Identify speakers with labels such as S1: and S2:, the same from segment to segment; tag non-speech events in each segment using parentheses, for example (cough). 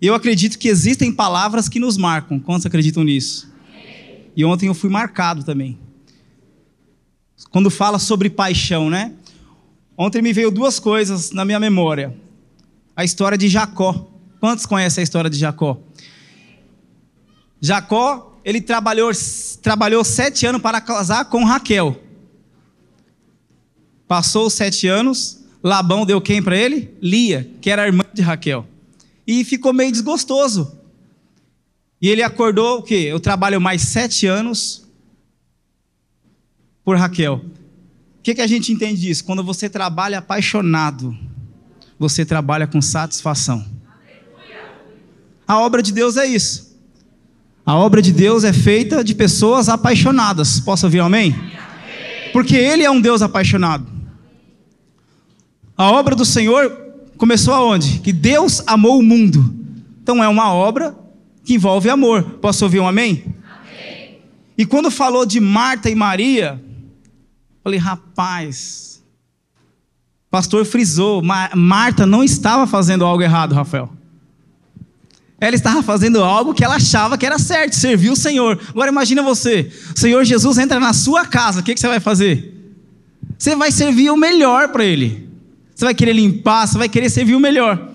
S1: Eu acredito que existem palavras que nos marcam. Quantos acreditam nisso? E ontem eu fui marcado também. Quando fala sobre paixão, né? Ontem me veio duas coisas na minha memória. A história de Jacó. Quantos conhecem a história de Jacó? Jacó, ele trabalhou, trabalhou sete anos para casar com Raquel. Passou os sete anos, Labão deu quem para ele? Lia, que era irmã de Raquel. E ficou meio desgostoso. E ele acordou o quê? Eu trabalho mais sete anos por Raquel. O que, que a gente entende disso? Quando você trabalha apaixonado, você trabalha com satisfação. A obra de Deus é isso. A obra de Deus é feita de pessoas apaixonadas. Posso ouvir amém? Porque Ele é um Deus apaixonado. A obra do Senhor começou aonde? Que Deus amou o mundo. Então é uma obra que envolve amor. Posso ouvir um amém? amém. E quando falou de Marta e Maria, falei, rapaz, pastor frisou, Marta não estava fazendo algo errado, Rafael. Ela estava fazendo algo que ela achava que era certo, servir o Senhor. Agora imagina você, o Senhor Jesus entra na sua casa, o que, que você vai fazer? Você vai servir o melhor para Ele. Você vai querer limpar, você vai querer servir o melhor.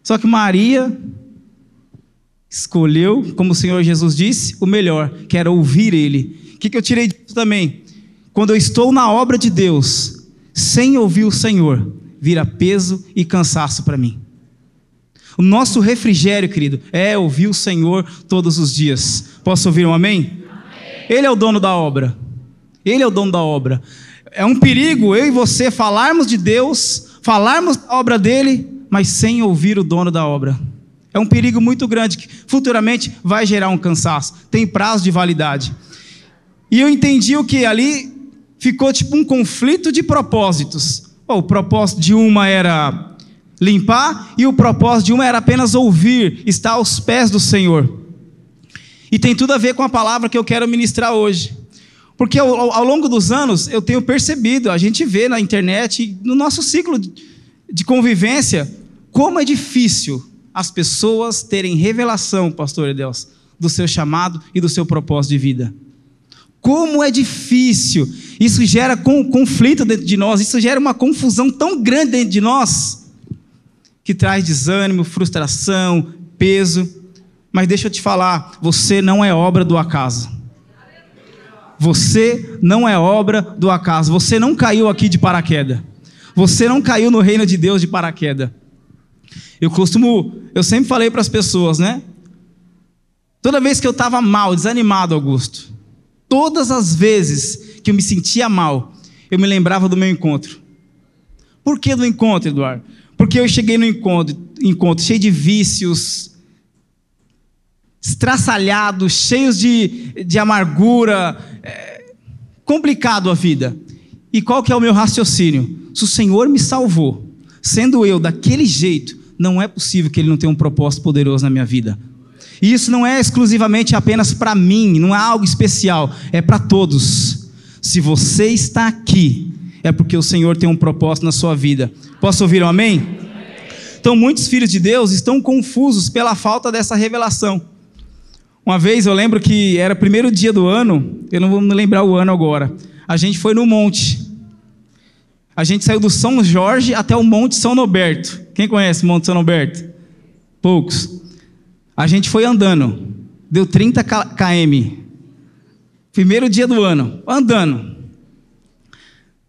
S1: Só que Maria escolheu, como o Senhor Jesus disse, o melhor, que era ouvir Ele. O que, que eu tirei disso também? Quando eu estou na obra de Deus, sem ouvir o Senhor, vira peso e cansaço para mim. O nosso refrigério, querido, é ouvir o Senhor todos os dias. Posso ouvir um amém? amém? Ele é o dono da obra. Ele é o dono da obra. É um perigo eu e você falarmos de Deus, falarmos da obra dele, mas sem ouvir o dono da obra. É um perigo muito grande que futuramente vai gerar um cansaço. Tem prazo de validade. E eu entendi o que ali ficou tipo um conflito de propósitos. o propósito de uma era limpar e o propósito de uma era apenas ouvir, estar aos pés do Senhor. E tem tudo a ver com a palavra que eu quero ministrar hoje. Porque ao, ao longo dos anos eu tenho percebido, a gente vê na internet, no nosso ciclo de convivência, como é difícil as pessoas terem revelação, pastor Deus, do seu chamado e do seu propósito de vida. Como é difícil. Isso gera conflito dentro de nós, isso gera uma confusão tão grande dentro de nós, que traz desânimo, frustração, peso. Mas deixa eu te falar, você não é obra do acaso. Você não é obra do acaso. Você não caiu aqui de paraquedas. Você não caiu no reino de Deus de paraquedas. Eu costumo, eu sempre falei para as pessoas, né? Toda vez que eu estava mal, desanimado, Augusto, todas as vezes que eu me sentia mal, eu me lembrava do meu encontro. Por que do encontro, Eduardo? Porque eu cheguei no encontro, encontro cheio de vícios, estraçalhados, cheios de, de amargura, é, complicado a vida. E qual que é o meu raciocínio? Se o Senhor me salvou, sendo eu daquele jeito, não é possível que Ele não tenha um propósito poderoso na minha vida. E isso não é exclusivamente apenas para mim, não é algo especial, é para todos. Se você está aqui, é porque o Senhor tem um propósito na sua vida. Posso ouvir um amém? Então, muitos filhos de Deus estão confusos pela falta dessa revelação. Uma vez eu lembro que era o primeiro dia do ano, eu não vou me lembrar o ano agora. A gente foi no monte. A gente saiu do São Jorge até o Monte São Noberto. Quem conhece o Monte São Noberto? Poucos. A gente foi andando. Deu 30 km. Primeiro dia do ano. Andando.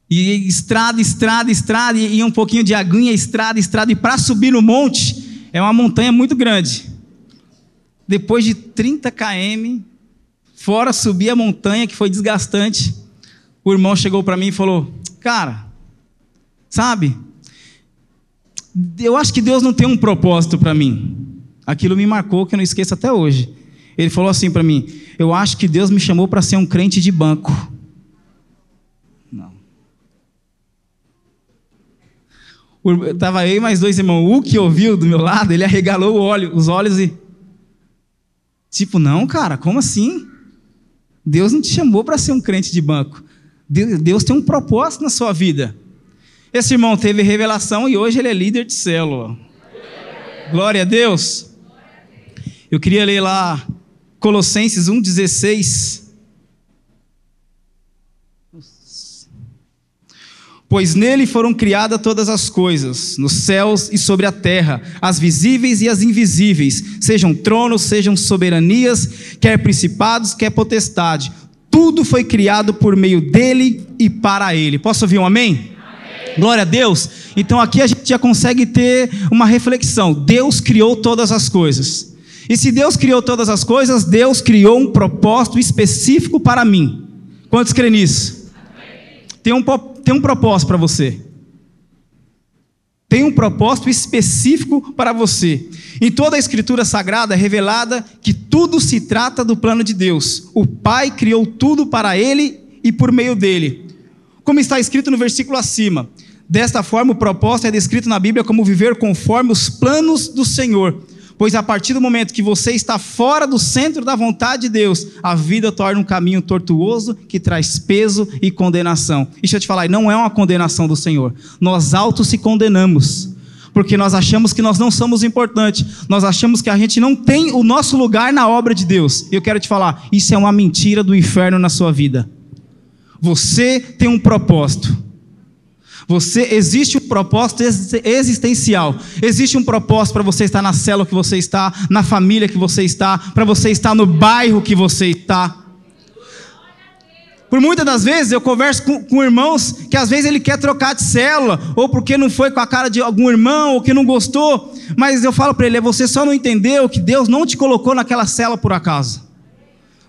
S1: E estrada, estrada, estrada, e um pouquinho de aguinha, estrada, estrada. E para subir no monte, é uma montanha muito grande. Depois de 30 km, fora subir a montanha, que foi desgastante, o irmão chegou para mim e falou: Cara, Sabe? Eu acho que Deus não tem um propósito para mim. Aquilo me marcou que eu não esqueço até hoje. Ele falou assim para mim: Eu acho que Deus me chamou para ser um crente de banco. Não. Estava eu e mais dois irmãos. O que ouviu do meu lado, ele arregalou os olhos e. Tipo, não, cara, como assim? Deus não te chamou para ser um crente de banco. Deus tem um propósito na sua vida. Esse irmão teve revelação e hoje ele é líder de célula. Glória a Deus. Eu queria ler lá Colossenses 1,16. Pois nele foram criadas todas as coisas, nos céus e sobre a terra, as visíveis e as invisíveis, sejam tronos, sejam soberanias, quer principados, quer potestade. Tudo foi criado por meio dele e para ele. Posso ouvir um amém? amém? Glória a Deus. Então aqui a gente já consegue ter uma reflexão. Deus criou todas as coisas. E se Deus criou todas as coisas, Deus criou um propósito específico para mim. Quantos creem nisso? tem um, tem um propósito para você. Tem um propósito específico para você. Em toda a Escritura Sagrada é revelada que tudo se trata do plano de Deus. O Pai criou tudo para Ele e por meio dele. Como está escrito no versículo acima. Desta forma, o propósito é descrito na Bíblia como viver conforme os planos do Senhor Pois a partir do momento que você está fora do centro da vontade de Deus, a vida torna um caminho tortuoso que traz peso e condenação. E deixa eu te falar, não é uma condenação do Senhor. Nós autos se condenamos. Porque nós achamos que nós não somos importantes, nós achamos que a gente não tem o nosso lugar na obra de Deus. E eu quero te falar, isso é uma mentira do inferno na sua vida. Você tem um propósito. Você existe um propósito existencial. Existe um propósito para você estar na célula que você está, na família que você está, para você estar no bairro que você está. Por muitas das vezes eu converso com, com, irmãos que às vezes ele quer trocar de célula, ou porque não foi com a cara de algum irmão, ou que não gostou, mas eu falo para ele: é você só não entendeu que Deus não te colocou naquela célula por acaso.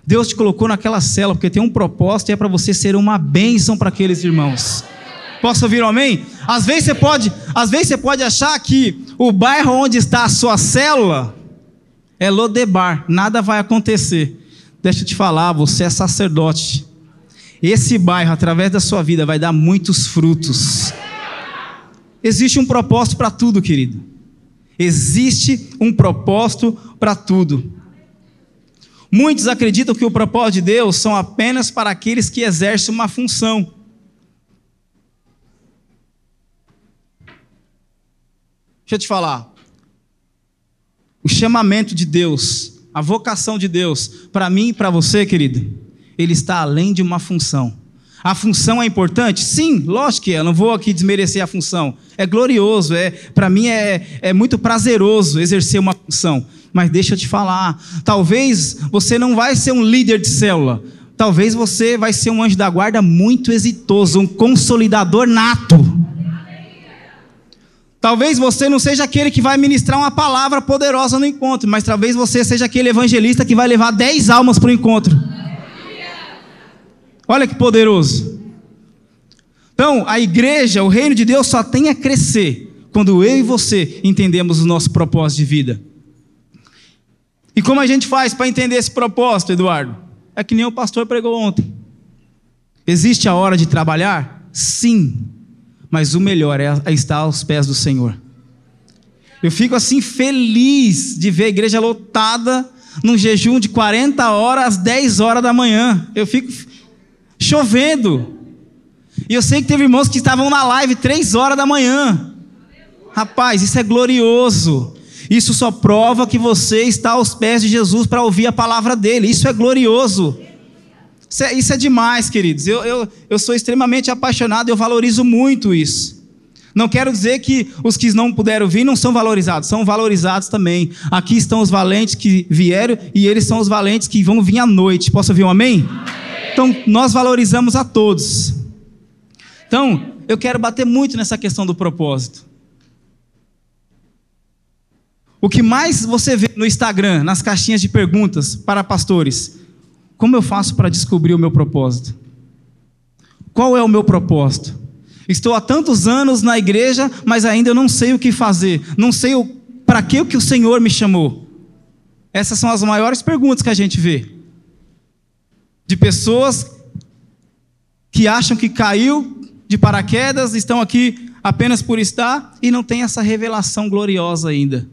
S1: Deus te colocou naquela célula porque tem um propósito e é para você ser uma bênção para aqueles irmãos. Posso ouvir um amém? Às vezes você pode, às vezes você pode achar que o bairro onde está a sua célula é Lodebar, nada vai acontecer. Deixa eu te falar, você é sacerdote. Esse bairro, através da sua vida, vai dar muitos frutos. Existe um propósito para tudo, querido. Existe um propósito para tudo. Muitos acreditam que o propósito de Deus são apenas para aqueles que exercem uma função. Deixa eu te falar. O chamamento de Deus, a vocação de Deus, para mim e para você, querido, ele está além de uma função. A função é importante? Sim, lógico que é. Eu não vou aqui desmerecer a função. É glorioso, é para mim é, é muito prazeroso exercer uma função. Mas deixa eu te falar, talvez você não vai ser um líder de célula. Talvez você vai ser um anjo da guarda muito exitoso, um consolidador nato. Talvez você não seja aquele que vai ministrar uma palavra poderosa no encontro, mas talvez você seja aquele evangelista que vai levar dez almas para o encontro. Olha que poderoso. Então, a igreja, o reino de Deus só tem a crescer quando eu e você entendemos o nosso propósito de vida. E como a gente faz para entender esse propósito, Eduardo? É que nem o pastor pregou ontem. Existe a hora de trabalhar? Sim mas o melhor é, é estar aos pés do Senhor. Eu fico assim feliz de ver a igreja lotada num jejum de 40 horas às 10 horas da manhã. Eu fico chovendo. E eu sei que teve irmãos que estavam na live 3 horas da manhã. Rapaz, isso é glorioso. Isso só prova que você está aos pés de Jesus para ouvir a palavra dele. Isso é glorioso. Isso é, isso é demais, queridos. Eu, eu, eu sou extremamente apaixonado, eu valorizo muito isso. Não quero dizer que os que não puderam vir não são valorizados, são valorizados também. Aqui estão os valentes que vieram e eles são os valentes que vão vir à noite. Posso ouvir um amém? amém? Então, nós valorizamos a todos. Então, eu quero bater muito nessa questão do propósito. O que mais você vê no Instagram, nas caixinhas de perguntas para pastores, como eu faço para descobrir o meu propósito? Qual é o meu propósito? Estou há tantos anos na igreja, mas ainda não sei o que fazer, não sei para que o que o Senhor me chamou. Essas são as maiores perguntas que a gente vê. De pessoas que acham que caiu de paraquedas, estão aqui apenas por estar e não tem essa revelação gloriosa ainda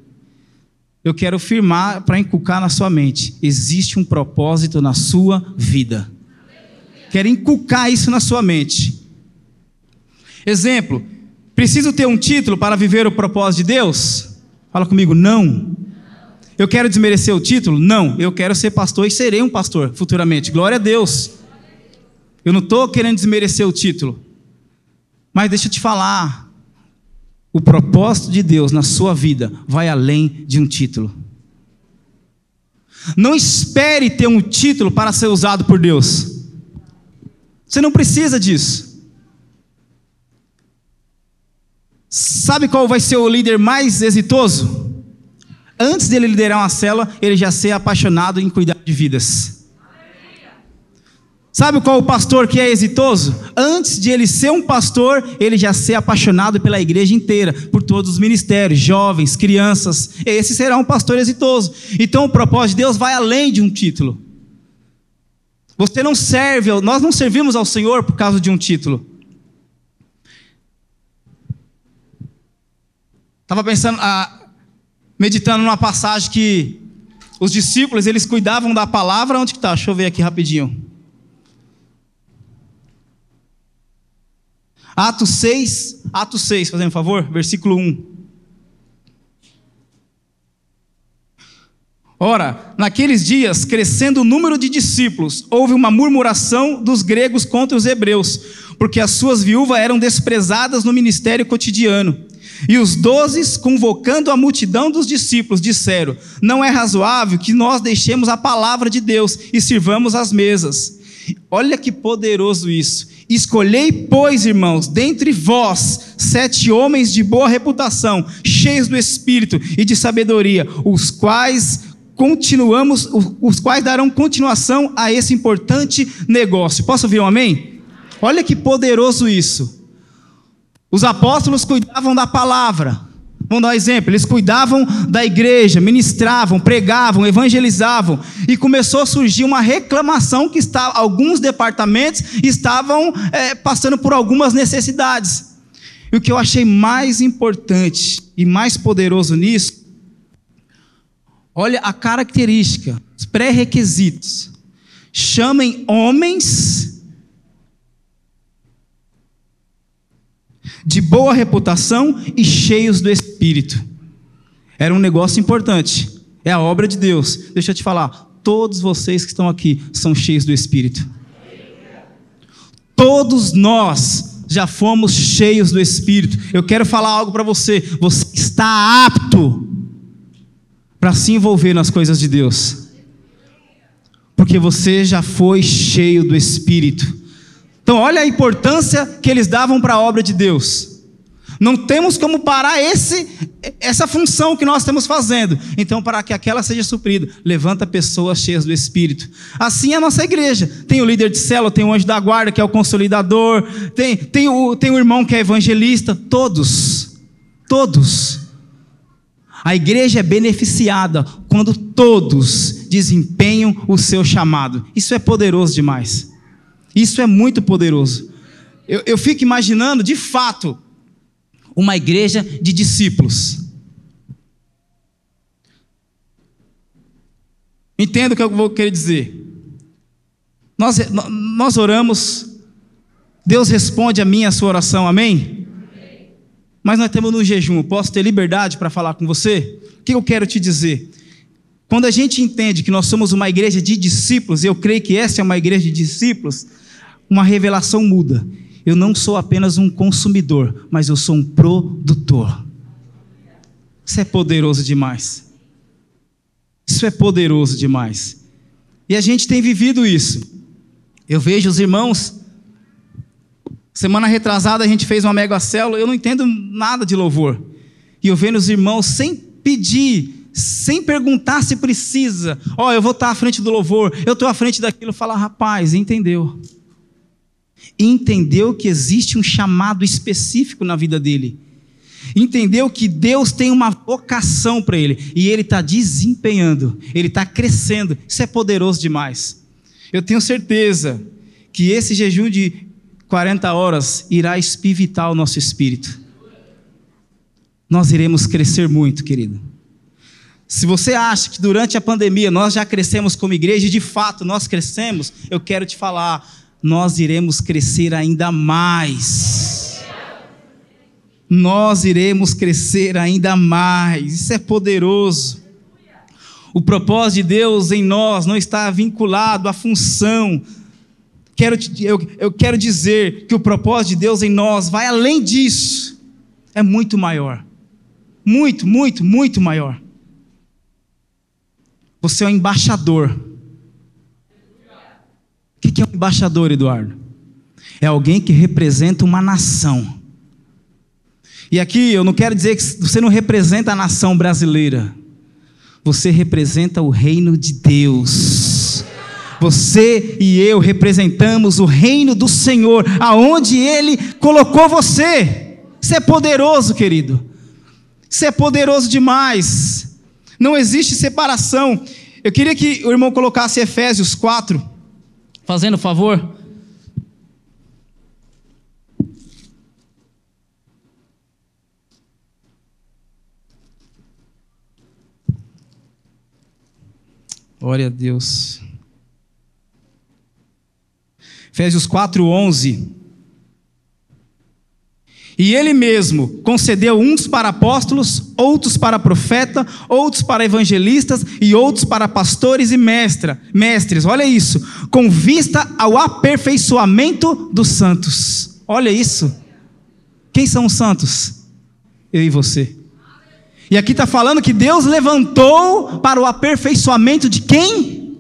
S1: eu quero firmar para inculcar na sua mente: existe um propósito na sua vida. Quero inculcar isso na sua mente. Exemplo: preciso ter um título para viver o propósito de Deus? Fala comigo, não. Eu quero desmerecer o título? Não, eu quero ser pastor e serei um pastor futuramente. Glória a Deus. Eu não estou querendo desmerecer o título. Mas deixa eu te falar. O propósito de Deus na sua vida vai além de um título. Não espere ter um título para ser usado por Deus. Você não precisa disso. Sabe qual vai ser o líder mais exitoso? Antes dele liderar uma célula, ele já ser apaixonado em cuidar de vidas. Sabe qual o pastor que é exitoso? Antes de ele ser um pastor, ele já ser apaixonado pela igreja inteira, por todos os ministérios, jovens, crianças. Esse será um pastor exitoso. Então o propósito de Deus vai além de um título. Você não serve, nós não servimos ao Senhor por causa de um título. Estava pensando, ah, meditando numa passagem que os discípulos eles cuidavam da palavra. Onde que está? Deixa eu ver aqui rapidinho. Atos 6, Atos 6, fazendo um favor, versículo 1. Ora, naqueles dias, crescendo o número de discípulos, houve uma murmuração dos gregos contra os hebreus, porque as suas viúvas eram desprezadas no ministério cotidiano. E os dozes, convocando a multidão dos discípulos, disseram: Não é razoável que nós deixemos a palavra de Deus e sirvamos as mesas. Olha que poderoso isso. Escolhei, pois, irmãos, dentre vós, sete homens de boa reputação, cheios do espírito e de sabedoria, os quais continuamos, os quais darão continuação a esse importante negócio. Posso ouvir um amém? Olha que poderoso isso. Os apóstolos cuidavam da palavra, Vamos dar um exemplo: eles cuidavam da igreja, ministravam, pregavam, evangelizavam, e começou a surgir uma reclamação que está, alguns departamentos estavam é, passando por algumas necessidades. E o que eu achei mais importante e mais poderoso nisso, olha a característica, os pré-requisitos. Chamem homens de boa reputação e cheios do Espírito. Era um negócio importante. É a obra de Deus. Deixa eu te falar, todos vocês que estão aqui são cheios do Espírito. Todos nós já fomos cheios do Espírito. Eu quero falar algo para você. Você está apto para se envolver nas coisas de Deus. Porque você já foi cheio do Espírito. Então, olha a importância que eles davam para a obra de Deus. Não temos como parar esse, essa função que nós estamos fazendo. Então, para que aquela seja suprida, levanta pessoas cheias do Espírito. Assim é a nossa igreja. Tem o líder de célula, tem o anjo da guarda, que é o consolidador, tem, tem, o, tem o irmão que é evangelista. Todos. Todos. A igreja é beneficiada quando todos desempenham o seu chamado. Isso é poderoso demais. Isso é muito poderoso. Eu, eu fico imaginando, de fato, uma igreja de discípulos. Entendo o que eu vou querer dizer. Nós, nós oramos, Deus responde a minha a sua oração, amém? amém. Mas nós estamos no jejum, posso ter liberdade para falar com você? O que eu quero te dizer? Quando a gente entende que nós somos uma igreja de discípulos, eu creio que essa é uma igreja de discípulos, uma revelação muda. Eu não sou apenas um consumidor, mas eu sou um produtor. Isso é poderoso demais. Isso é poderoso demais. E a gente tem vivido isso. Eu vejo os irmãos. Semana retrasada a gente fez uma mega célula. Eu não entendo nada de louvor. E eu vejo os irmãos sem pedir, sem perguntar se precisa. Ó, oh, eu vou estar à frente do louvor, eu estou à frente daquilo. Falar, rapaz, entendeu entendeu que existe um chamado específico na vida dele. Entendeu que Deus tem uma vocação para ele e ele está desempenhando, ele está crescendo. Isso é poderoso demais. Eu tenho certeza que esse jejum de 40 horas irá espivitar o nosso espírito. Nós iremos crescer muito, querido. Se você acha que durante a pandemia nós já crescemos como igreja, e de fato nós crescemos, eu quero te falar, nós iremos crescer ainda mais. Nós iremos crescer ainda mais. Isso é poderoso. O propósito de Deus em nós não está vinculado à função. Quero, eu, eu quero dizer que o propósito de Deus em nós vai além disso. É muito maior. Muito, muito, muito maior. Você é um embaixador. O que é um embaixador, Eduardo? É alguém que representa uma nação. E aqui eu não quero dizer que você não representa a nação brasileira. Você representa o reino de Deus. Você e eu representamos o reino do Senhor, aonde Ele colocou você. Isso é poderoso, querido. Isso é poderoso demais. Não existe separação. Eu queria que o irmão colocasse Efésios 4, fazendo favor. Glória a Deus. Efésios 4, 11. E ele mesmo concedeu uns para apóstolos, outros para profeta, outros para evangelistas e outros para pastores e mestra, mestres. Olha isso, com vista ao aperfeiçoamento dos santos. Olha isso. Quem são os santos? Eu e você. E aqui está falando que Deus levantou para o aperfeiçoamento de quem?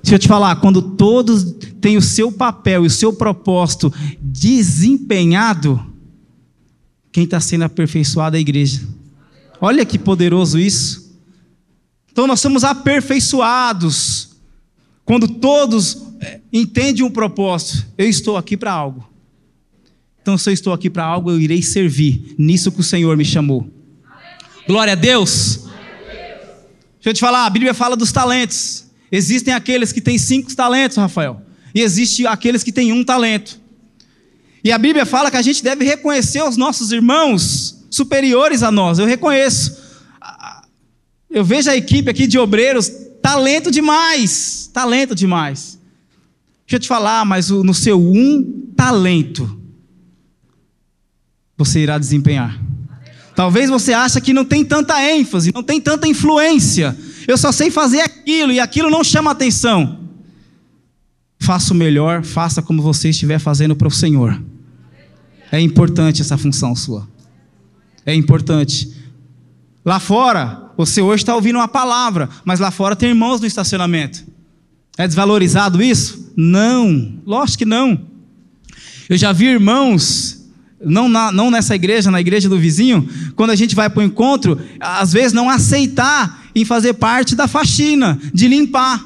S1: Deixa eu te falar, quando todos têm o seu papel e o seu propósito desempenhado, quem está sendo aperfeiçoado é a igreja. Olha que poderoso isso. Então nós somos aperfeiçoados quando todos é, entendem um propósito. Eu estou aqui para algo. Então, se eu estou aqui para algo, eu irei servir nisso que o Senhor me chamou. Glória a Deus. Deixa eu te falar, a Bíblia fala dos talentos. Existem aqueles que têm cinco talentos, Rafael. E existe aqueles que têm um talento. E a Bíblia fala que a gente deve reconhecer os nossos irmãos superiores a nós. Eu reconheço. Eu vejo a equipe aqui de obreiros, talento demais. Talento demais. Deixa eu te falar, mas no seu um talento, você irá desempenhar. Talvez você ache que não tem tanta ênfase, não tem tanta influência. Eu só sei fazer aquilo e aquilo não chama atenção. Faça o melhor, faça como você estiver fazendo para o Senhor. É importante essa função sua. É importante. Lá fora, você hoje está ouvindo uma palavra, mas lá fora tem irmãos no estacionamento. É desvalorizado isso? Não, lógico que não. Eu já vi irmãos não, na, não nessa igreja, na igreja do vizinho, quando a gente vai para o encontro, às vezes não aceitar em fazer parte da faxina, de limpar,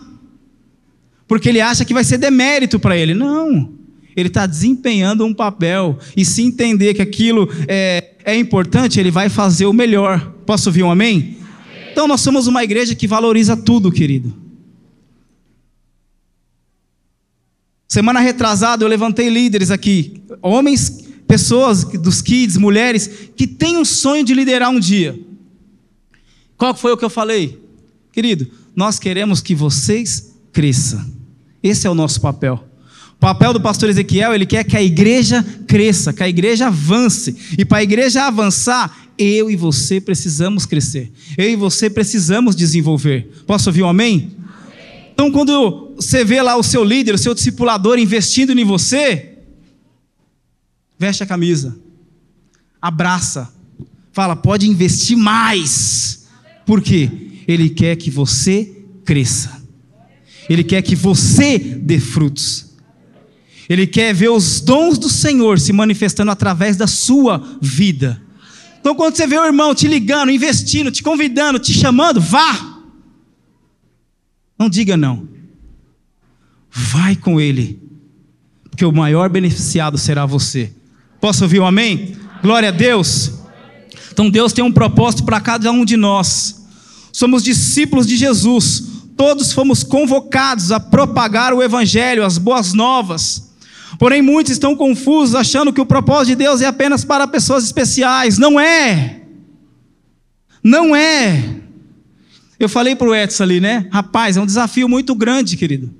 S1: porque ele acha que vai ser demérito para ele. Não, ele está desempenhando um papel, e se entender que aquilo é, é importante, ele vai fazer o melhor. Posso ouvir um amém? amém? Então nós somos uma igreja que valoriza tudo, querido. Semana retrasada eu levantei líderes aqui, homens pessoas dos kids, mulheres, que têm um sonho de liderar um dia. Qual foi o que eu falei? Querido, nós queremos que vocês cresçam. Esse é o nosso papel. Papel do pastor Ezequiel, ele quer que a igreja cresça, que a igreja avance. E para a igreja avançar, eu e você precisamos crescer. Eu e você precisamos desenvolver. Posso ouvir um amém? amém? Então, quando você vê lá o seu líder, o seu discipulador investindo em você, Veste a camisa. Abraça. Fala, pode investir mais. Por quê? Ele quer que você cresça. Ele quer que você dê frutos. Ele quer ver os dons do Senhor se manifestando através da sua vida. Então, quando você vê o irmão te ligando, investindo, te convidando, te chamando, vá. Não diga não. Vai com ele, porque o maior beneficiado será você. Posso ouvir um amém? Glória a Deus. Então Deus tem um propósito para cada um de nós. Somos discípulos de Jesus. Todos fomos convocados a propagar o evangelho, as boas novas. Porém, muitos estão confusos, achando que o propósito de Deus é apenas para pessoas especiais. Não é. Não é. Eu falei para o Edson ali, né? Rapaz, é um desafio muito grande, querido.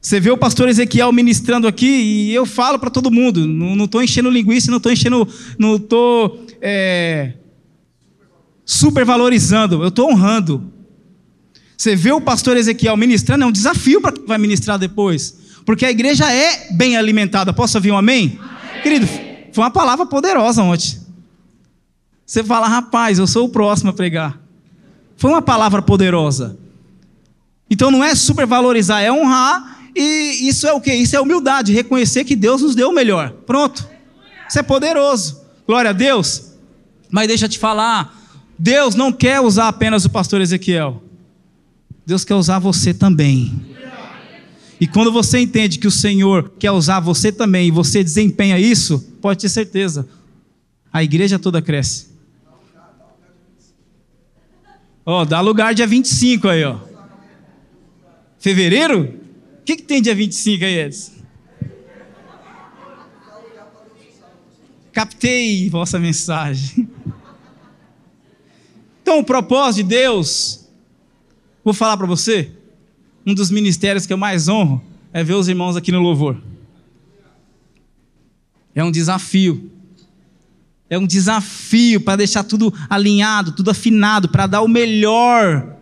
S1: Você vê o pastor Ezequiel ministrando aqui e eu falo para todo mundo, não estou enchendo linguiça, não estou enchendo, não estou é, supervalorizando, eu estou honrando. Você vê o pastor Ezequiel ministrando, é um desafio para quem vai ministrar depois. Porque a igreja é bem alimentada. Posso ouvir um amém? amém? Querido, foi uma palavra poderosa ontem. Você fala, rapaz, eu sou o próximo a pregar. Foi uma palavra poderosa. Então não é supervalorizar, é honrar. E isso é o que? Isso é humildade, reconhecer que Deus nos deu o melhor. Pronto. Isso é poderoso. Glória a Deus. Mas deixa eu te falar, Deus não quer usar apenas o pastor Ezequiel. Deus quer usar você também. E quando você entende que o Senhor quer usar você também e você desempenha isso, pode ter certeza, a igreja toda cresce. Ó, oh, dá lugar dia 25 aí, ó. Fevereiro? O que, que tem dia 25 aí, Edson? Captei vossa mensagem. Então, o propósito de Deus, vou falar para você, um dos ministérios que eu mais honro é ver os irmãos aqui no louvor. É um desafio. É um desafio para deixar tudo alinhado, tudo afinado, para dar o melhor,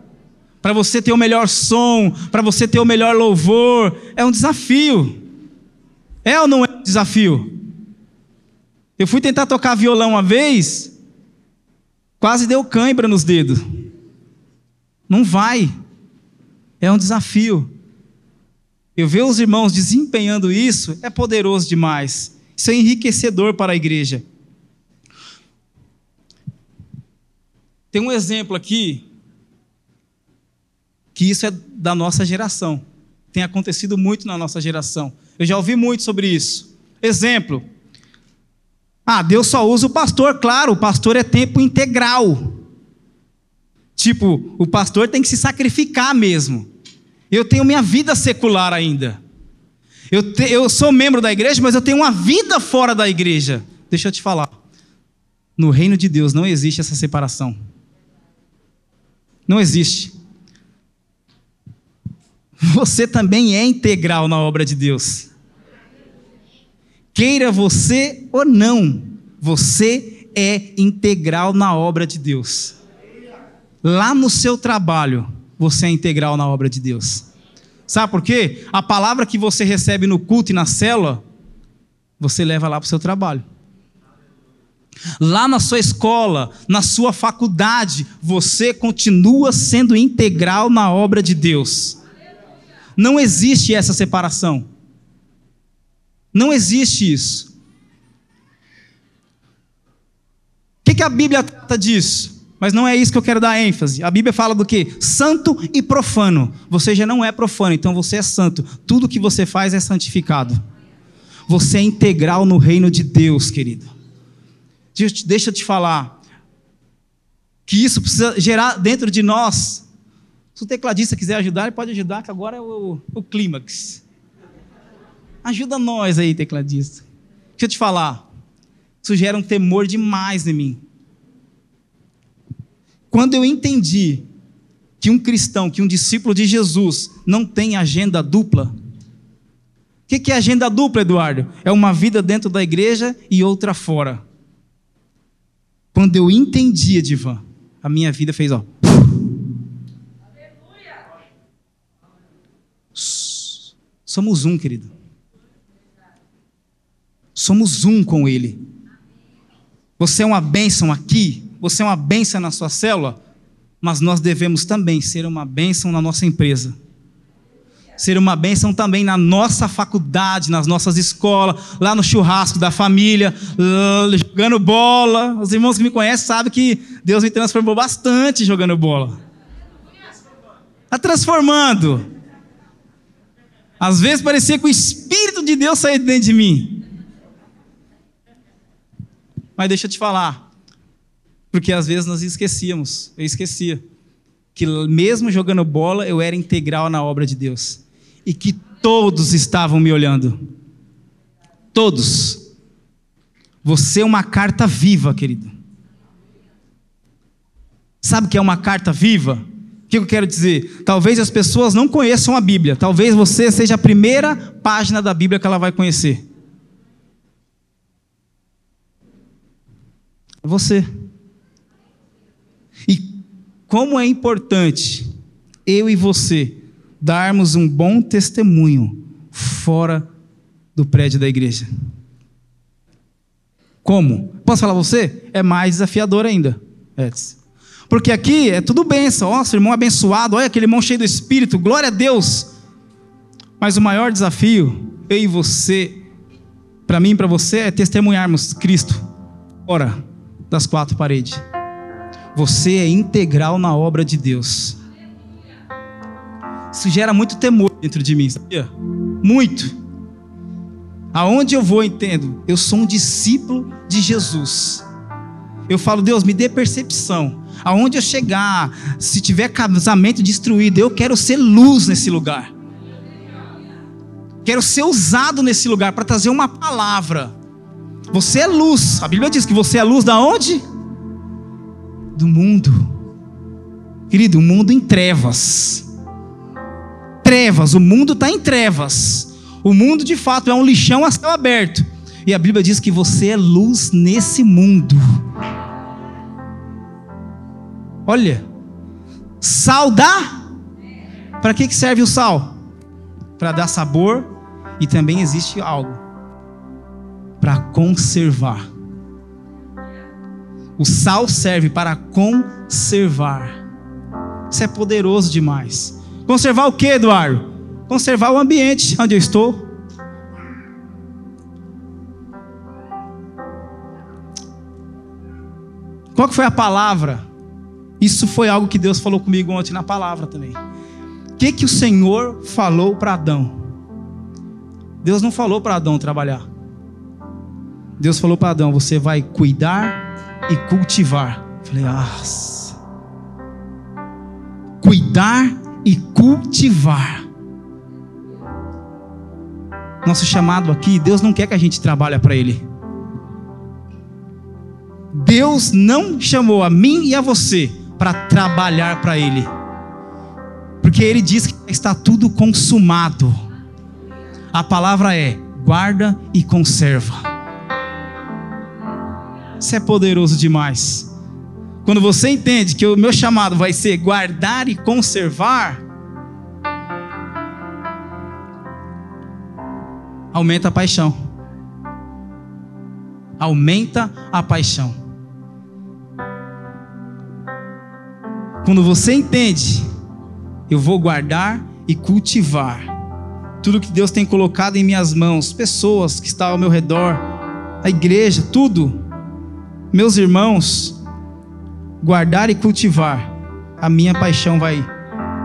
S1: para você ter o melhor som, para você ter o melhor louvor. É um desafio. É ou não é um desafio? Eu fui tentar tocar violão uma vez, quase deu cãibra nos dedos. Não vai. É um desafio. Eu ver os irmãos desempenhando isso é poderoso demais. Isso é enriquecedor para a igreja. Tem um exemplo aqui que isso é da nossa geração. Tem acontecido muito na nossa geração. Eu já ouvi muito sobre isso. Exemplo. Ah, Deus só usa o pastor, claro, o pastor é tempo integral. Tipo, o pastor tem que se sacrificar mesmo. Eu tenho minha vida secular ainda. Eu, te, eu sou membro da igreja, mas eu tenho uma vida fora da igreja. Deixa eu te falar. No reino de Deus não existe essa separação. Não existe. Você também é integral na obra de Deus. Queira você ou não, você é integral na obra de Deus. Lá no seu trabalho, você é integral na obra de Deus. Sabe por quê? A palavra que você recebe no culto e na célula, você leva lá para o seu trabalho. Lá na sua escola, na sua faculdade, você continua sendo integral na obra de Deus. Não existe essa separação. Não existe isso. O que, que a Bíblia trata disso? Mas não é isso que eu quero dar ênfase. A Bíblia fala do que? Santo e profano. Você já não é profano, então você é santo. Tudo que você faz é santificado. Você é integral no reino de Deus, querido. Deixa eu te falar. Que isso precisa gerar dentro de nós. Se o tecladista quiser ajudar, ele pode ajudar, que agora é o, o clímax. Ajuda nós aí, tecladista. Deixa eu te falar. Isso gera um temor demais em mim. Quando eu entendi que um cristão, que um discípulo de Jesus não tem agenda dupla, o que, é agenda dupla, Eduardo? É uma vida dentro da igreja e outra fora. Quando eu entendi, Edivan, a minha vida fez, ó. Somos um, querido. Somos um com Ele. Você é uma bênção aqui, você é uma bênção na sua célula, mas nós devemos também ser uma bênção na nossa empresa. Ser uma bênção também na nossa faculdade, nas nossas escolas, lá no churrasco da família, jogando bola. Os irmãos que me conhecem sabem que Deus me transformou bastante jogando bola. Está transformando. Às vezes parecia que o Espírito de Deus saía de dentro de mim. Mas deixa eu te falar, porque às vezes nós esquecíamos, eu esquecia, que mesmo jogando bola, eu era integral na obra de Deus. E que todos estavam me olhando. Todos. Você é uma carta viva, querido. Sabe o que é uma carta viva? O que eu quero dizer? Talvez as pessoas não conheçam a Bíblia. Talvez você seja a primeira página da Bíblia que ela vai conhecer. Você. E como é importante eu e você darmos um bom testemunho fora do prédio da igreja. Como? Posso falar você? É mais desafiador ainda, Edson. Porque aqui é tudo bênção. Nossa, irmão abençoado, olha aquele irmão cheio do Espírito, glória a Deus. Mas o maior desafio, eu e você, para mim e para você, é testemunharmos Cristo fora das quatro paredes. Você é integral na obra de Deus. Isso gera muito temor dentro de mim, sabia? Muito. Aonde eu vou, entendo, eu sou um discípulo de Jesus. Eu falo, Deus, me dê percepção. Aonde eu chegar, se tiver casamento destruído, eu quero ser luz nesse lugar. Quero ser usado nesse lugar para trazer uma palavra. Você é luz. A Bíblia diz que você é luz da onde? Do mundo. Querido, o mundo em trevas. Trevas, o mundo está em trevas. O mundo de fato é um lixão a céu aberto. E a Bíblia diz que você é luz nesse mundo. Olha, sal dá. Para que serve o sal? Para dar sabor e também existe algo para conservar. O sal serve para conservar. Isso é poderoso demais. Conservar o que, Eduardo? conservar o ambiente onde eu estou. Qual que foi a palavra? Isso foi algo que Deus falou comigo ontem na palavra também. O que, que o Senhor falou para Adão? Deus não falou para Adão trabalhar. Deus falou para Adão: você vai cuidar e cultivar. Falei, ah, cuidar e cultivar. Nosso chamado aqui, Deus não quer que a gente trabalhe para Ele. Deus não chamou a mim e a você para trabalhar para Ele, porque Ele diz que está tudo consumado. A palavra é guarda e conserva. Isso é poderoso demais. Quando você entende que o meu chamado vai ser guardar e conservar, aumenta a paixão. Aumenta a paixão. Quando você entende, eu vou guardar e cultivar tudo que Deus tem colocado em minhas mãos, pessoas que estão ao meu redor, a igreja, tudo, meus irmãos, guardar e cultivar, a minha paixão vai,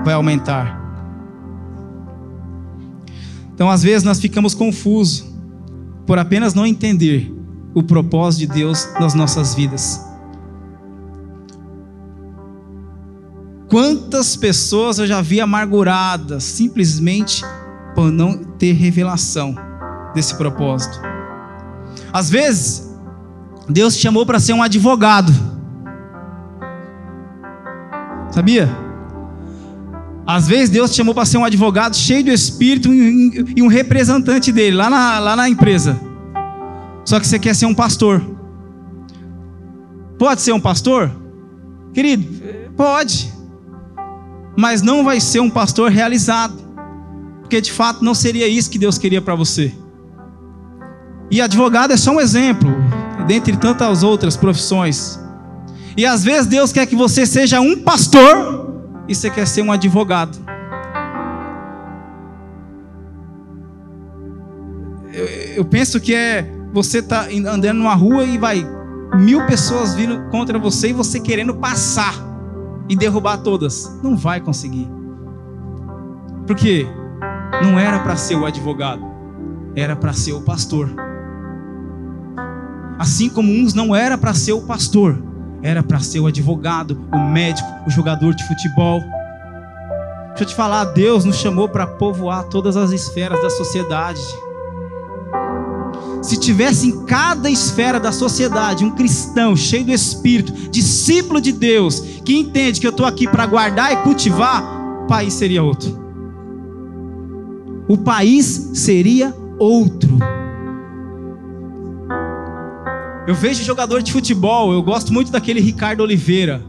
S1: vai aumentar. Então, às vezes, nós ficamos confusos por apenas não entender o propósito de Deus nas nossas vidas. Quantas pessoas eu já vi amarguradas simplesmente por não ter revelação desse propósito? Às vezes, Deus te chamou para ser um advogado. Sabia? Às vezes Deus te chamou para ser um advogado cheio do Espírito e um representante dele lá na, lá na empresa. Só que você quer ser um pastor. Pode ser um pastor? Querido, pode. Mas não vai ser um pastor realizado. Porque de fato não seria isso que Deus queria para você. E advogado é só um exemplo, dentre tantas outras profissões. E às vezes Deus quer que você seja um pastor e você quer ser um advogado. Eu, eu penso que é você tá andando numa rua e vai mil pessoas vindo contra você e você querendo passar e derrubar todas. Não vai conseguir. Porque não era para ser o advogado, era para ser o pastor. Assim como uns não era para ser o pastor, era para ser o advogado, o médico, o jogador de futebol. Deixa eu te falar, Deus nos chamou para povoar todas as esferas da sociedade. Se tivesse em cada esfera da sociedade um cristão cheio do Espírito, discípulo de Deus, que entende que eu estou aqui para guardar e cultivar, o país seria outro. O país seria outro. Eu vejo jogador de futebol, eu gosto muito daquele Ricardo Oliveira.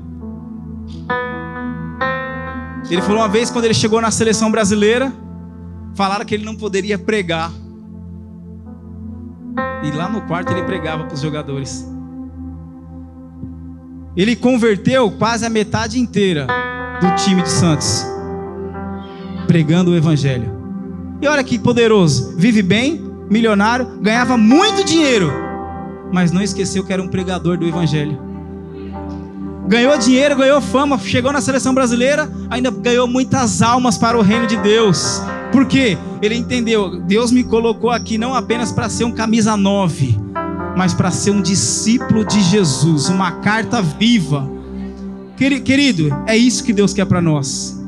S1: Ele falou uma vez quando ele chegou na seleção brasileira, falaram que ele não poderia pregar. E lá no quarto ele pregava para os jogadores. Ele converteu quase a metade inteira do time de Santos, pregando o evangelho. E olha que poderoso, vive bem, milionário, ganhava muito dinheiro, mas não esqueceu que era um pregador do evangelho. Ganhou dinheiro, ganhou fama, chegou na seleção brasileira, ainda ganhou muitas almas para o reino de Deus. Por quê? Ele entendeu, Deus me colocou aqui não apenas para ser um camisa 9, mas para ser um discípulo de Jesus, uma carta viva. Querido, é isso que Deus quer para nós.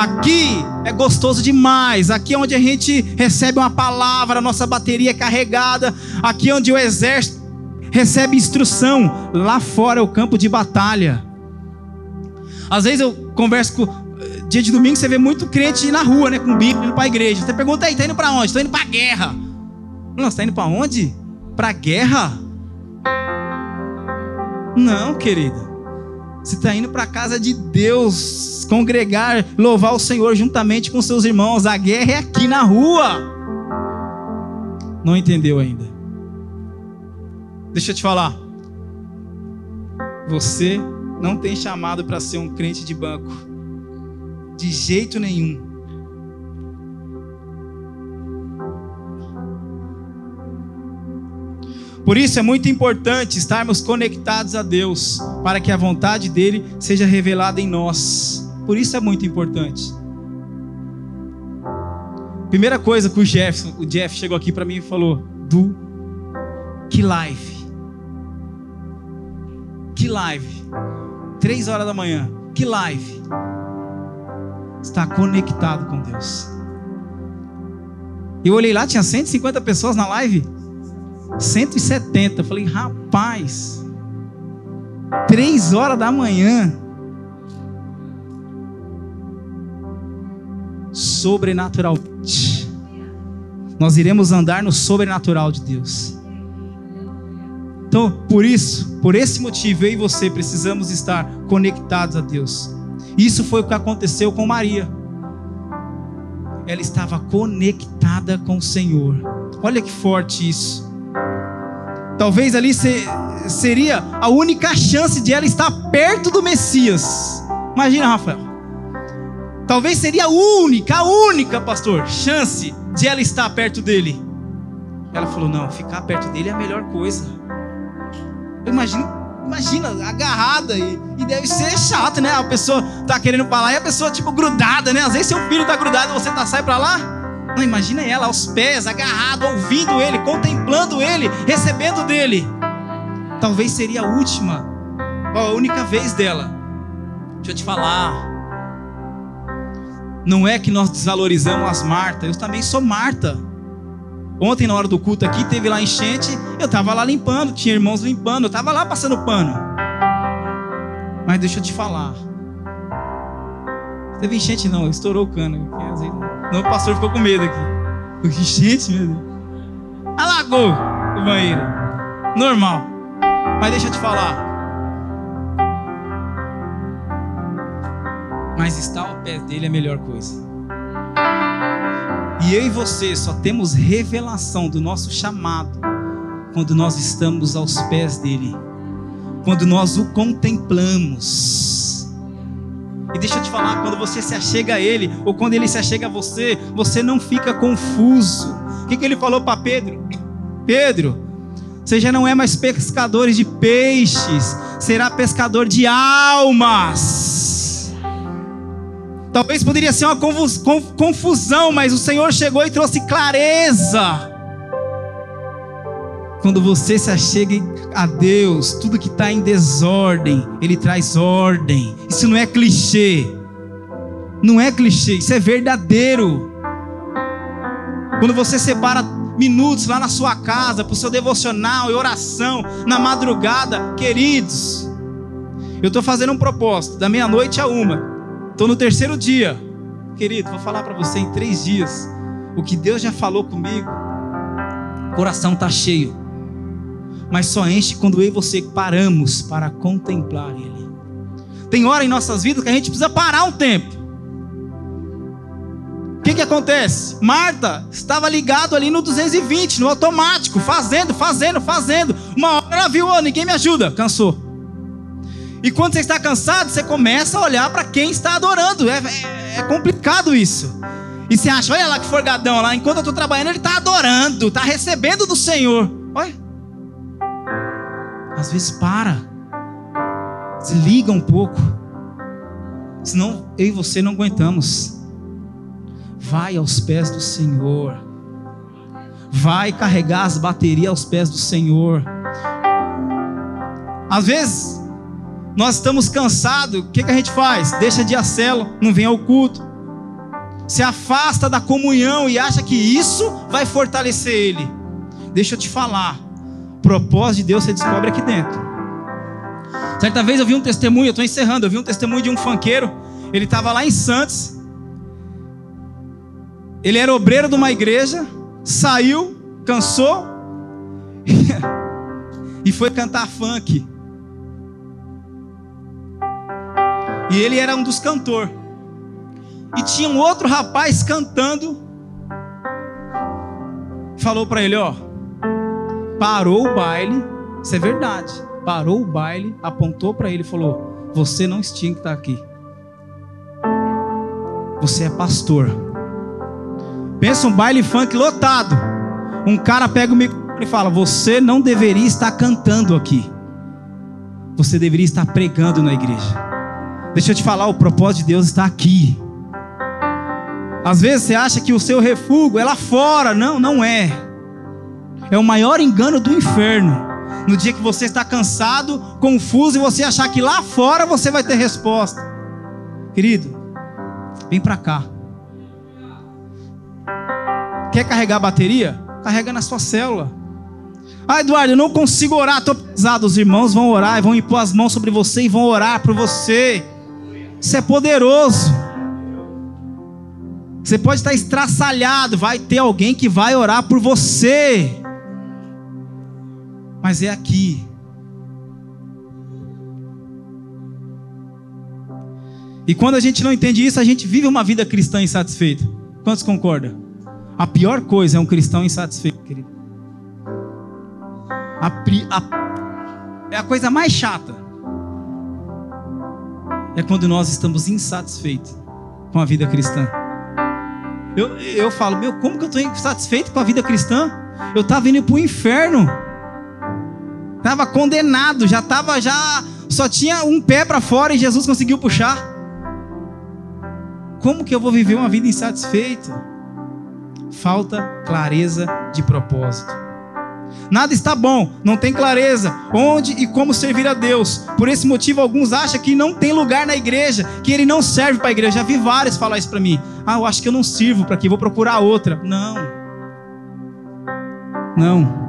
S1: Aqui é gostoso demais. Aqui é onde a gente recebe uma palavra, a nossa bateria é carregada. Aqui é onde o exército recebe instrução. Lá fora é o campo de batalha. Às vezes eu converso com. Dia de domingo você vê muito crente na rua, né? Com Bíblia, indo para a igreja. Você pergunta aí, tá indo para onde? Estou indo para a guerra. Não, você está indo para onde? Para a guerra? Não, querido. Você está indo para a casa de Deus, congregar, louvar o Senhor juntamente com seus irmãos. A guerra é aqui na rua. Não entendeu ainda? Deixa eu te falar. Você não tem chamado para ser um crente de banco. De jeito nenhum. Por isso é muito importante estarmos conectados a Deus, para que a vontade dele seja revelada em nós. Por isso é muito importante. Primeira coisa que o Jefferson, o Jeff chegou aqui para mim e falou: "Du, que live. Que live. Três horas da manhã. Que live. Está conectado com Deus. Eu olhei lá, tinha 150 pessoas na live. 170. Eu falei, rapaz, três horas da manhã. Sobrenaturalmente. Nós iremos andar no sobrenatural de Deus. Então, por isso, por esse motivo, eu e você precisamos estar conectados a Deus. Isso foi o que aconteceu com Maria. Ela estava conectada com o Senhor. Olha que forte isso. Talvez ali seria a única chance de ela estar perto do Messias. Imagina, Rafael. Talvez seria a única, a única, pastor, chance de ela estar perto dele. Ela falou: não, ficar perto dele é a melhor coisa. Eu imagino, imagina, agarrada e, e, deve ser chato, né? A pessoa tá querendo para lá e a pessoa tipo grudada, né? Às vezes seu filho tá grudado e você tá sai para lá. Não, imagina ela aos pés, agarrado, ouvindo ele, contemplando ele, recebendo dele. Talvez seria a última, a única vez dela. Deixa eu te falar. Não é que nós desvalorizamos as Marta, eu também sou Marta. Ontem, na hora do culto aqui, teve lá enchente, eu estava lá limpando, tinha irmãos limpando, eu estava lá passando pano. Mas deixa eu te falar. Teve enchente não, estourou o cano. O pastor ficou com medo aqui. (laughs) Enchente, meu Deus. Alagou o banheiro. Normal. Mas deixa eu te falar. Mas estar ao pé dele é a melhor coisa. E eu e você só temos revelação do nosso chamado quando nós estamos aos pés dele. Quando nós o contemplamos e deixa eu te falar, quando você se achega a Ele, ou quando Ele se achega a você, você não fica confuso. Que, que Ele falou para Pedro? Pedro, você já não é mais pescador de peixes, será pescador de almas. Talvez poderia ser uma confusão, mas o Senhor chegou e trouxe clareza. Quando você se achega a Deus, tudo que está em desordem, Ele traz ordem. Isso não é clichê. Não é clichê, isso é verdadeiro. Quando você separa minutos lá na sua casa para o seu devocional e oração na madrugada, queridos, eu estou fazendo um propósito da meia-noite a uma. Estou no terceiro dia, querido. Vou falar para você em três dias o que Deus já falou comigo. O coração está cheio mas só enche quando eu e você paramos para contemplar Ele. Tem hora em nossas vidas que a gente precisa parar um tempo. O que, que acontece? Marta estava ligado ali no 220, no automático, fazendo, fazendo, fazendo. Uma hora ela viu, oh, ninguém me ajuda, cansou. E quando você está cansado, você começa a olhar para quem está adorando. É, é, é, complicado isso. E você acha, olha lá que forgadão lá, enquanto eu estou trabalhando, ele está adorando, está recebendo do Senhor. Olha. Às vezes para. Desliga um pouco. Senão eu e você não aguentamos. Vai aos pés do Senhor. Vai carregar as baterias aos pés do Senhor. Às vezes, nós estamos cansados, o que, que a gente faz? Deixa de ir não vem ao culto, se afasta da comunhão e acha que isso vai fortalecer ele. Deixa eu te falar, o propósito de Deus você descobre aqui dentro. Certa vez eu vi um testemunho, eu estou encerrando, eu vi um testemunho de um fanqueiro, ele estava lá em Santos, ele era obreiro de uma igreja, saiu, cansou (laughs) e foi cantar funk. E ele era um dos cantores. E tinha um outro rapaz cantando. Falou para ele, ó, parou o baile, isso é verdade. Parou o baile, apontou para ele e falou: "Você não tinha que estar aqui. Você é pastor." Pensa um baile funk lotado. Um cara pega o microfone e fala: Você não deveria estar cantando aqui. Você deveria estar pregando na igreja. Deixa eu te falar, o propósito de Deus está aqui. Às vezes você acha que o seu refúgio é lá fora. Não, não é. É o maior engano do inferno. No dia que você está cansado, confuso e você achar que lá fora você vai ter resposta. Querido, vem para cá. Quer carregar a bateria? Carrega na sua célula. Ah, Eduardo, eu não consigo orar, estou pesado. Os irmãos vão orar, vão impor as mãos sobre você e vão orar por você. Isso é poderoso. Você pode estar estraçalhado, vai ter alguém que vai orar por você. Mas é aqui. E quando a gente não entende isso, a gente vive uma vida cristã insatisfeita. Quantos concordam? A pior coisa é um cristão insatisfeito, querido. A, a, é a coisa mais chata. É quando nós estamos insatisfeitos com a vida cristã. Eu, eu falo, meu, como que eu estou insatisfeito com a vida cristã? Eu estava indo para o inferno. Estava condenado, já estava, já só tinha um pé para fora e Jesus conseguiu puxar. Como que eu vou viver uma vida insatisfeita? Falta clareza de propósito. Nada está bom, não tem clareza onde e como servir a Deus. Por esse motivo, alguns acham que não tem lugar na igreja, que ele não serve para a igreja. Já vi vários falar isso para mim. Ah, eu acho que eu não sirvo para aqui, vou procurar outra. Não. Não.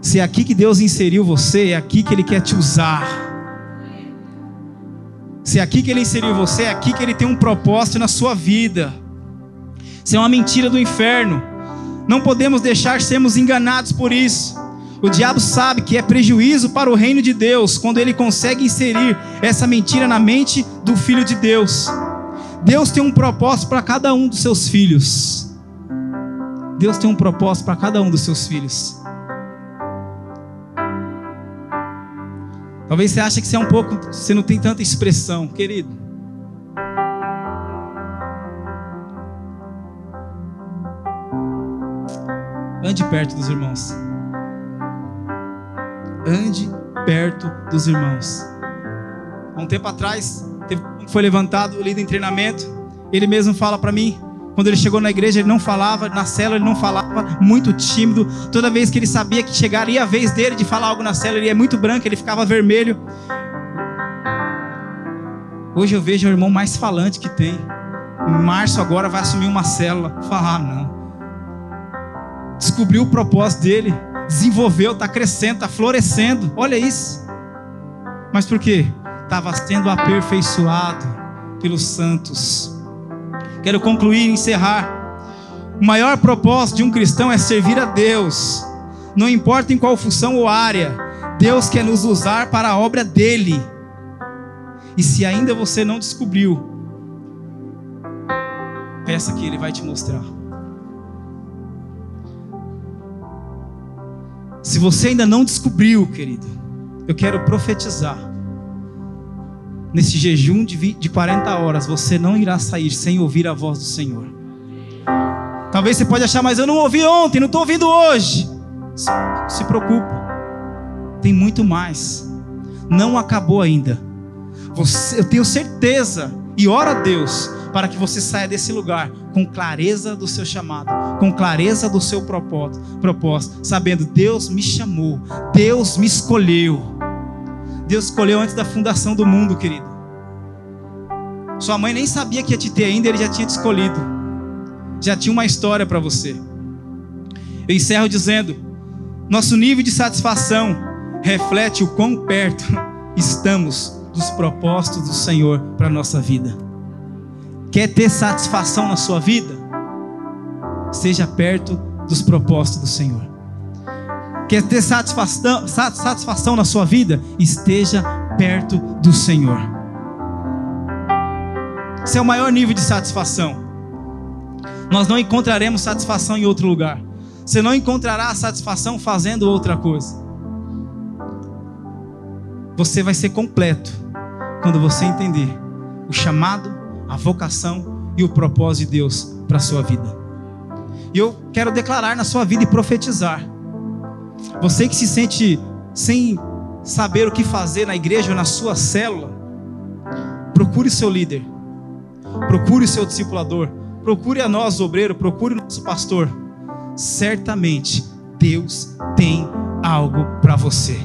S1: Se é aqui que Deus inseriu você, é aqui que Ele quer te usar. Se é aqui que Ele inseriu você, é aqui que Ele tem um propósito na sua vida. Isso é uma mentira do inferno. Não podemos deixar sermos enganados por isso. O diabo sabe que é prejuízo para o reino de Deus quando ele consegue inserir essa mentira na mente do filho de Deus. Deus tem um propósito para cada um dos seus filhos. Deus tem um propósito para cada um dos seus filhos. Talvez você ache que você é um pouco, você não tem tanta expressão, querido. Ande perto dos irmãos. Ande perto dos irmãos. Há um tempo atrás, foi levantado o líder em treinamento. Ele mesmo fala para mim, quando ele chegou na igreja, ele não falava, na cela ele não falava, muito tímido. Toda vez que ele sabia que chegaria a vez dele de falar algo na cela, ele é muito branco, ele ficava vermelho. Hoje eu vejo o irmão mais falante que tem. Em março agora vai assumir uma célula. Falar, ah, não descobriu o propósito dele, desenvolveu, está crescendo, está florescendo. Olha isso. Mas por quê? Estava sendo aperfeiçoado pelos santos. Quero concluir e encerrar. O maior propósito de um cristão é servir a Deus, não importa em qual função ou área, Deus quer nos usar para a obra dele. E se ainda você não descobriu, peça que Ele vai te mostrar. Se você ainda não descobriu, querido, eu quero profetizar. Nesse jejum de 40 horas, você não irá sair sem ouvir a voz do Senhor. Talvez você pode achar, mas eu não ouvi ontem, não estou ouvindo hoje. Se, preocupa. Tem muito mais. Não acabou ainda. Você, eu tenho certeza e ora a Deus para que você saia desse lugar com clareza do seu chamado, com clareza do seu propósito, sabendo Deus me chamou, Deus me escolheu. Deus escolheu antes da fundação do mundo, querido. Sua mãe nem sabia que ia te ter ainda, ele já tinha te escolhido. Já tinha uma história para você. Eu encerro dizendo: nosso nível de satisfação reflete o quão perto (laughs) estamos dos propósitos do Senhor para a nossa vida. Quer ter satisfação na sua vida? Seja perto dos propósitos do Senhor. Quer ter satisfação, satisfação na sua vida? Esteja perto do Senhor. Esse é o maior nível de satisfação. Nós não encontraremos satisfação em outro lugar. Você não encontrará satisfação fazendo outra coisa. Você vai ser completo quando você entender o chamado, a vocação e o propósito de Deus para a sua vida. E eu quero declarar na sua vida e profetizar. Você que se sente sem saber o que fazer na igreja ou na sua célula, procure o seu líder, procure o seu discipulador, procure a nós, obreiro, procure o nosso pastor. Certamente Deus tem algo para você.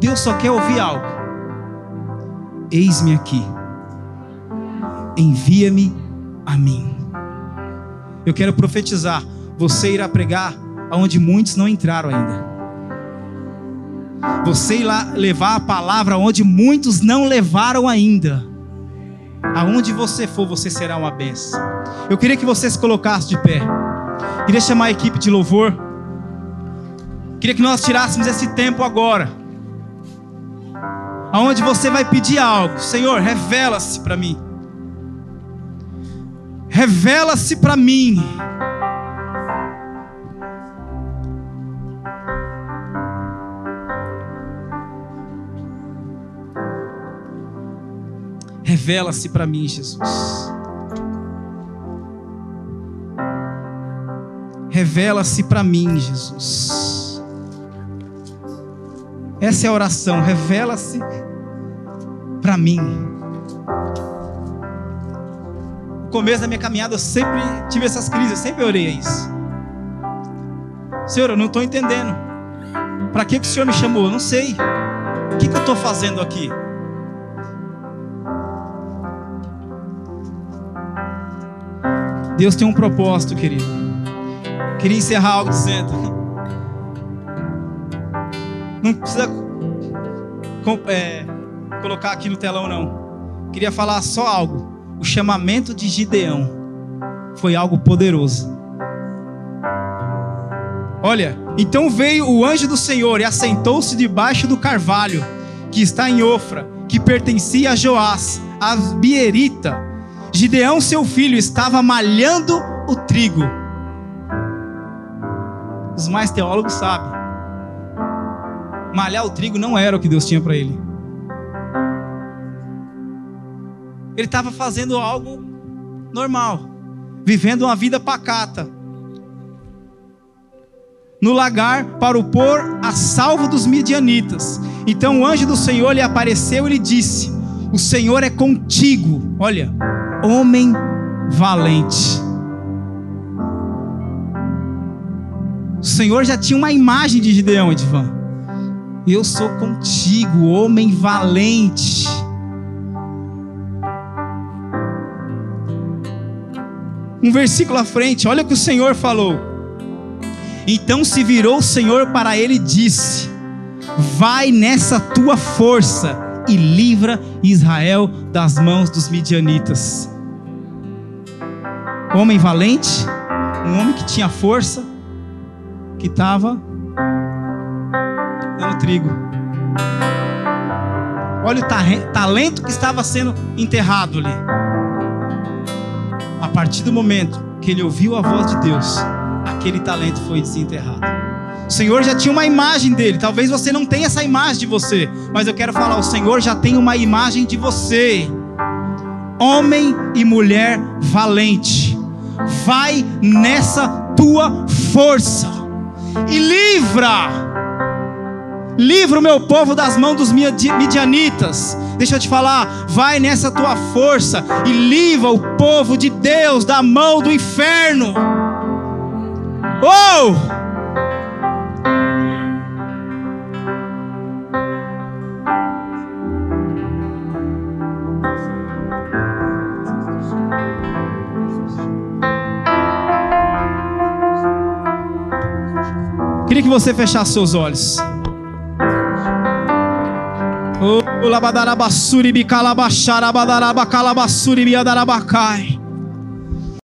S1: Deus só quer ouvir algo. Eis-me aqui. Envia-me a mim. Eu quero profetizar. Você irá pregar aonde muitos não entraram ainda. Você irá levar a palavra aonde muitos não levaram ainda. Aonde você for, você será uma benção. Eu queria que você se colocasse de pé. Queria chamar a equipe de louvor. Queria que nós tirássemos esse tempo agora aonde você vai pedir algo, Senhor, revela-se para mim. Revela-se para mim. Revela-se para mim, Jesus. Revela-se para mim, Jesus. Essa é a oração. Revela-se para mim. Começo da minha caminhada eu sempre tive essas crises, eu sempre orei a isso. Senhor, eu não estou entendendo. Para que, que o Senhor me chamou? Eu não sei. O que, que eu estou fazendo aqui? Deus tem um propósito, querido. Queria encerrar algo dizendo não precisa é, colocar aqui no telão, não. Queria falar só algo. O chamamento de Gideão foi algo poderoso. Olha, então veio o anjo do Senhor e assentou-se debaixo do carvalho que está em Ofra, que pertencia a Joás, a Bierita. Gideão, seu filho, estava malhando o trigo. Os mais teólogos sabem malhar o trigo não era o que Deus tinha para ele. Ele estava fazendo algo normal, vivendo uma vida pacata. No lagar para o pôr a salvo dos midianitas. Então o anjo do Senhor lhe apareceu e lhe disse: O Senhor é contigo. Olha, homem valente. O Senhor já tinha uma imagem de Gideão, Edvan. Eu sou contigo, homem valente. Um versículo à frente, olha o que o Senhor falou. Então se virou o Senhor para ele e disse: Vai nessa tua força e livra Israel das mãos dos midianitas. Homem valente, um homem que tinha força, que estava dando trigo. Olha o talento que estava sendo enterrado ali. Partir do momento que ele ouviu a voz de Deus, aquele talento foi desenterrado. O Senhor já tinha uma imagem dele. Talvez você não tenha essa imagem de você, mas eu quero falar: o Senhor já tem uma imagem de você. Homem e mulher valente, vai nessa tua força e livra livra o meu povo das mãos dos midianitas. Deixa eu te falar, vai nessa tua força e livra o povo de Deus da mão do inferno. Oh! Queria que você fechasse seus olhos. O labadarabassuri bicalabaxarabadarabacalabassuri biadarabacai.